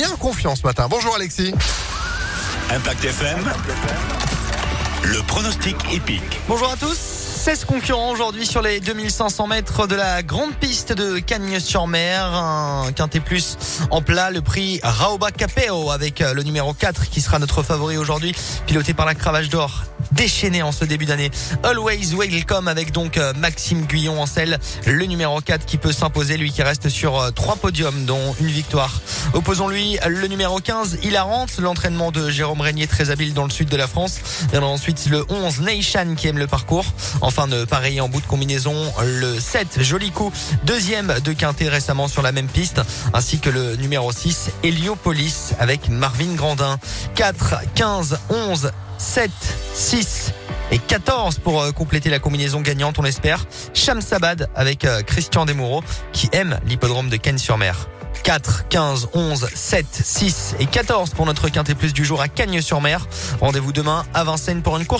bien confiant ce matin. Bonjour Alexis. Impact FM. Le pronostic épique. Bonjour à tous. 16 concurrents aujourd'hui sur les 2500 mètres de la grande piste de Cagnes-sur-Mer. Un quintet plus en plat, le prix Raoba Capeo avec le numéro 4 qui sera notre favori aujourd'hui, piloté par la cravache d'or déchaîné en ce début d'année. Always Welcome avec donc euh, Maxime Guyon en selle, le numéro 4 qui peut s'imposer, lui qui reste sur euh, trois podiums dont une victoire. Opposons-lui le numéro 15, Hilarante, l'entraînement de Jérôme Régnier très habile dans le sud de la France. Et ensuite le 11, Nation qui aime le parcours. Enfin pareil en bout de combinaison, le 7, Joli Coup, deuxième de Quintet récemment sur la même piste, ainsi que le numéro 6, Heliopolis avec Marvin Grandin. 4, 15, 11, 7, 6 et 14 pour euh, compléter la combinaison gagnante, on espère. Sabad avec euh, Christian Desmoureaux qui aime l'hippodrome de Cannes-sur-Mer. 4, 15, 11, 7, 6 et 14 pour notre quintet plus du jour à Cagnes-sur-Mer. Rendez-vous demain à Vincennes pour une course